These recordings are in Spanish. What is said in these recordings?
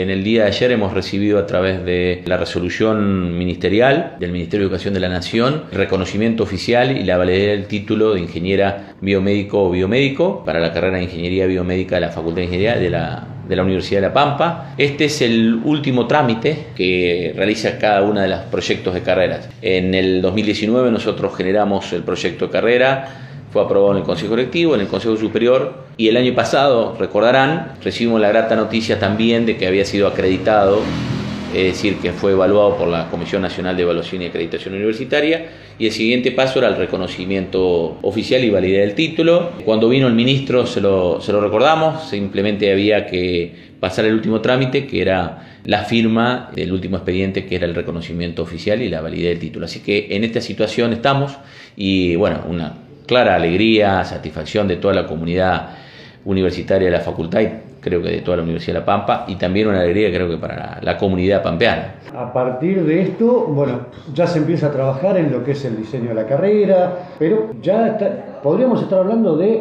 En el día de ayer hemos recibido a través de la resolución ministerial del Ministerio de Educación de la Nación reconocimiento oficial y la validez del título de ingeniera biomédico o biomédico para la carrera de Ingeniería Biomédica de la Facultad de Ingeniería de la de la Universidad de La Pampa. Este es el último trámite que realiza cada uno de los proyectos de carreras. En el 2019 nosotros generamos el proyecto de carrera fue aprobado en el Consejo Colectivo, en el Consejo Superior y el año pasado, recordarán, recibimos la grata noticia también de que había sido acreditado, es decir, que fue evaluado por la Comisión Nacional de Evaluación y Acreditación Universitaria y el siguiente paso era el reconocimiento oficial y validez del título. Cuando vino el ministro se lo, se lo recordamos, simplemente había que pasar el último trámite que era la firma del último expediente que era el reconocimiento oficial y la validez del título. Así que en esta situación estamos y bueno, una clara alegría, satisfacción de toda la comunidad universitaria de la facultad y creo que de toda la Universidad de La Pampa y también una alegría creo que para la, comunidad pampeana. A partir de esto, bueno, ya se empieza a trabajar en lo que es el diseño de la carrera, pero ya podríamos estar hablando de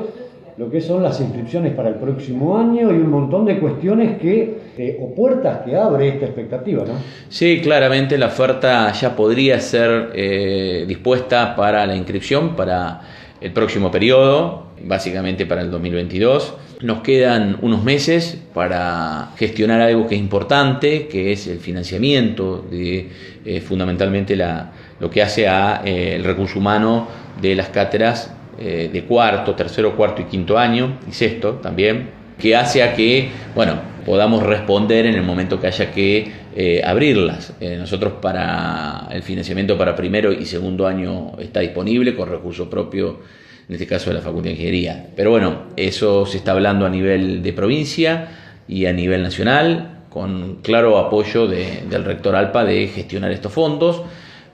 lo que son las inscripciones para el próximo año y un montón de cuestiones que, eh, o puertas que abre esta expectativa, ¿no? Sí, claramente la oferta ya podría ser eh, dispuesta para la inscripción, para el próximo periodo, básicamente para el 2022. Nos quedan unos meses para gestionar algo que es importante, que es el financiamiento de eh, fundamentalmente la, lo que hace a eh, recurso humano de las cátedras eh, de cuarto, tercero, cuarto y quinto año, y sexto también, que hace a que, bueno, podamos responder en el momento que haya que abrirlas. nosotros para el financiamiento para primero y segundo año está disponible con recursos propios en este caso de la Facultad de Ingeniería. Pero bueno, eso se está hablando a nivel de provincia y a nivel nacional, con claro apoyo del rector Alpa de gestionar estos fondos.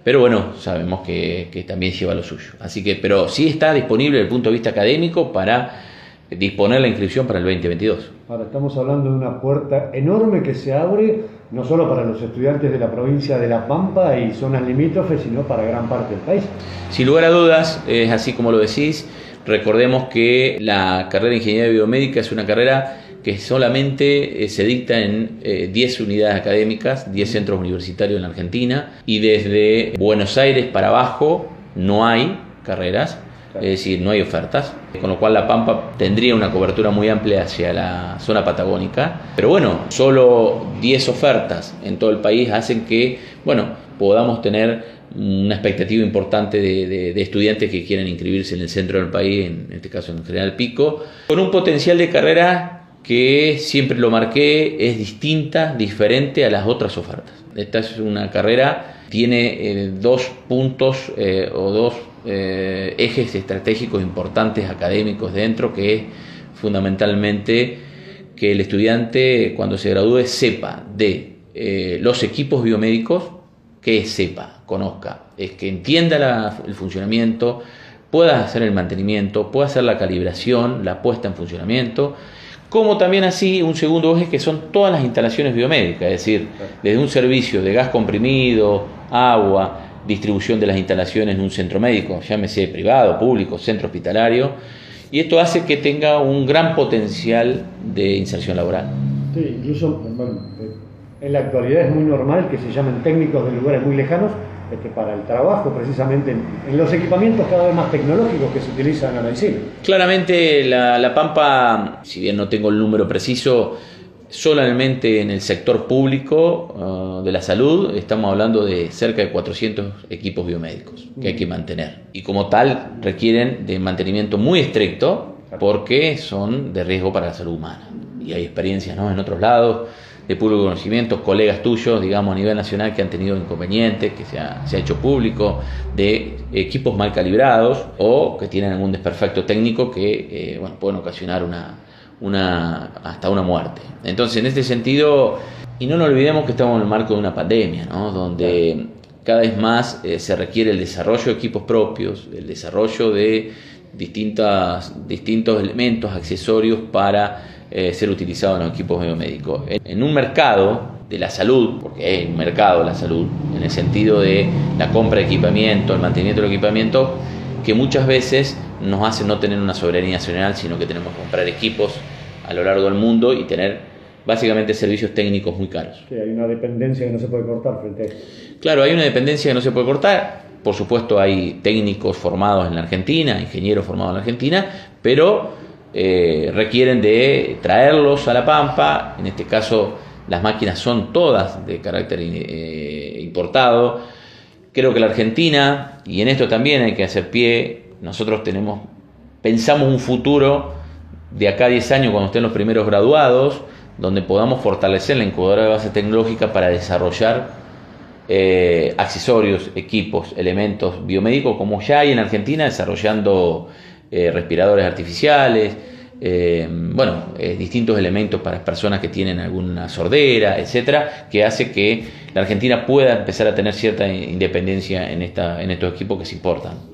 Pero bueno, sabemos que, también lleva lo suyo. Así que, pero sí está disponible desde el punto de vista académico para disponer la inscripción para el 2022. Ahora estamos hablando de una puerta enorme que se abre no solo para los estudiantes de la provincia de La Pampa y zonas limítrofes, sino para gran parte del país. Sin lugar a dudas, es así como lo decís. Recordemos que la carrera de Ingeniería Biomédica es una carrera que solamente eh, se dicta en 10 eh, unidades académicas, 10 centros universitarios en la Argentina, y desde Buenos Aires para abajo no hay carreras es decir, no hay ofertas, con lo cual La Pampa tendría una cobertura muy amplia hacia la zona patagónica, pero bueno, solo 10 ofertas en todo el país hacen que, bueno, podamos tener una expectativa importante de, estudiantes que quieren inscribirse en el centro del país, en este caso en General Pico, con un potencial de carrera que siempre lo marqué, es distinta, diferente a las otras ofertas. Esta es una carrera, tiene eh, dos puntos eh, o dos eh, ejes estratégicos importantes académicos dentro, que es fundamentalmente que el estudiante cuando se gradúe sepa de eh, los equipos biomédicos, que sepa, conozca, es que entienda el funcionamiento, pueda hacer el mantenimiento, pueda hacer la calibración, la puesta en funcionamiento, como también así un segundo eje que son todas las instalaciones biomédicas, es decir, desde un servicio de gas comprimido, agua, distribución de las instalaciones en un centro médico, llámese privado, público, centro hospitalario, y esto hace que tenga un gran potencial de inserción laboral. Sí, incluso en la actualidad es muy normal que se llamen técnicos de lugares muy lejanos este, para el trabajo, precisamente en, los equipamientos cada vez más tecnológicos que se utilizan en la medicina. Claramente la, la Pampa, si bien no tengo el número preciso, solamente en el sector público ah, de la salud estamos hablando de cerca de 400 equipos biomédicos que hay que mantener. Y como tal requieren de mantenimiento muy estricto porque son de riesgo para la salud humana. Y hay experiencias ¿no? en otros lados de público conocimiento, colegas tuyos, digamos, a nivel nacional que han tenido inconvenientes, que se ha, hecho público, de equipos mal calibrados o que tienen algún desperfecto técnico que eh, bueno, pueden ocasionar una, una, hasta una muerte. Entonces, en este sentido, y no nos olvidemos que estamos en el marco de una pandemia, ¿no? donde cada vez más eh, se requiere el desarrollo de equipos propios, el desarrollo de distintas, distintos elementos, accesorios para eh, ser utilizados en los equipos biomédicos. En, en un mercado de la salud, porque es un mercado de la salud, en el sentido de la compra de equipamiento, el mantenimiento del equipamiento, que muchas veces nos hace no tener una soberanía nacional, sino que tenemos que comprar equipos a lo largo del mundo y tener básicamente servicios técnicos muy caros. Sí, hay una dependencia que no se puede cortar frente a esto. Claro, hay una dependencia que no se puede cortar. Por supuesto, hay técnicos formados en la Argentina, ingenieros formados en la Argentina, pero eh, requieren de traerlos a La Pampa. En este caso, las máquinas son todas de carácter eh, importado. Creo que la Argentina, y en esto también hay que hacer pie, nosotros tenemos, pensamos un futuro de acá a 10 años cuando estén los primeros graduados, donde podamos fortalecer la incubadora de base tecnológica para desarrollar eh, accesorios, equipos, elementos biomédicos, como ya hay en Argentina, desarrollando eh, respiradores artificiales, eh, bueno, distintos elementos para personas que tienen alguna sordera, etcétera, que hace que la Argentina pueda empezar a tener cierta independencia en, esta, en estos equipos que se importan.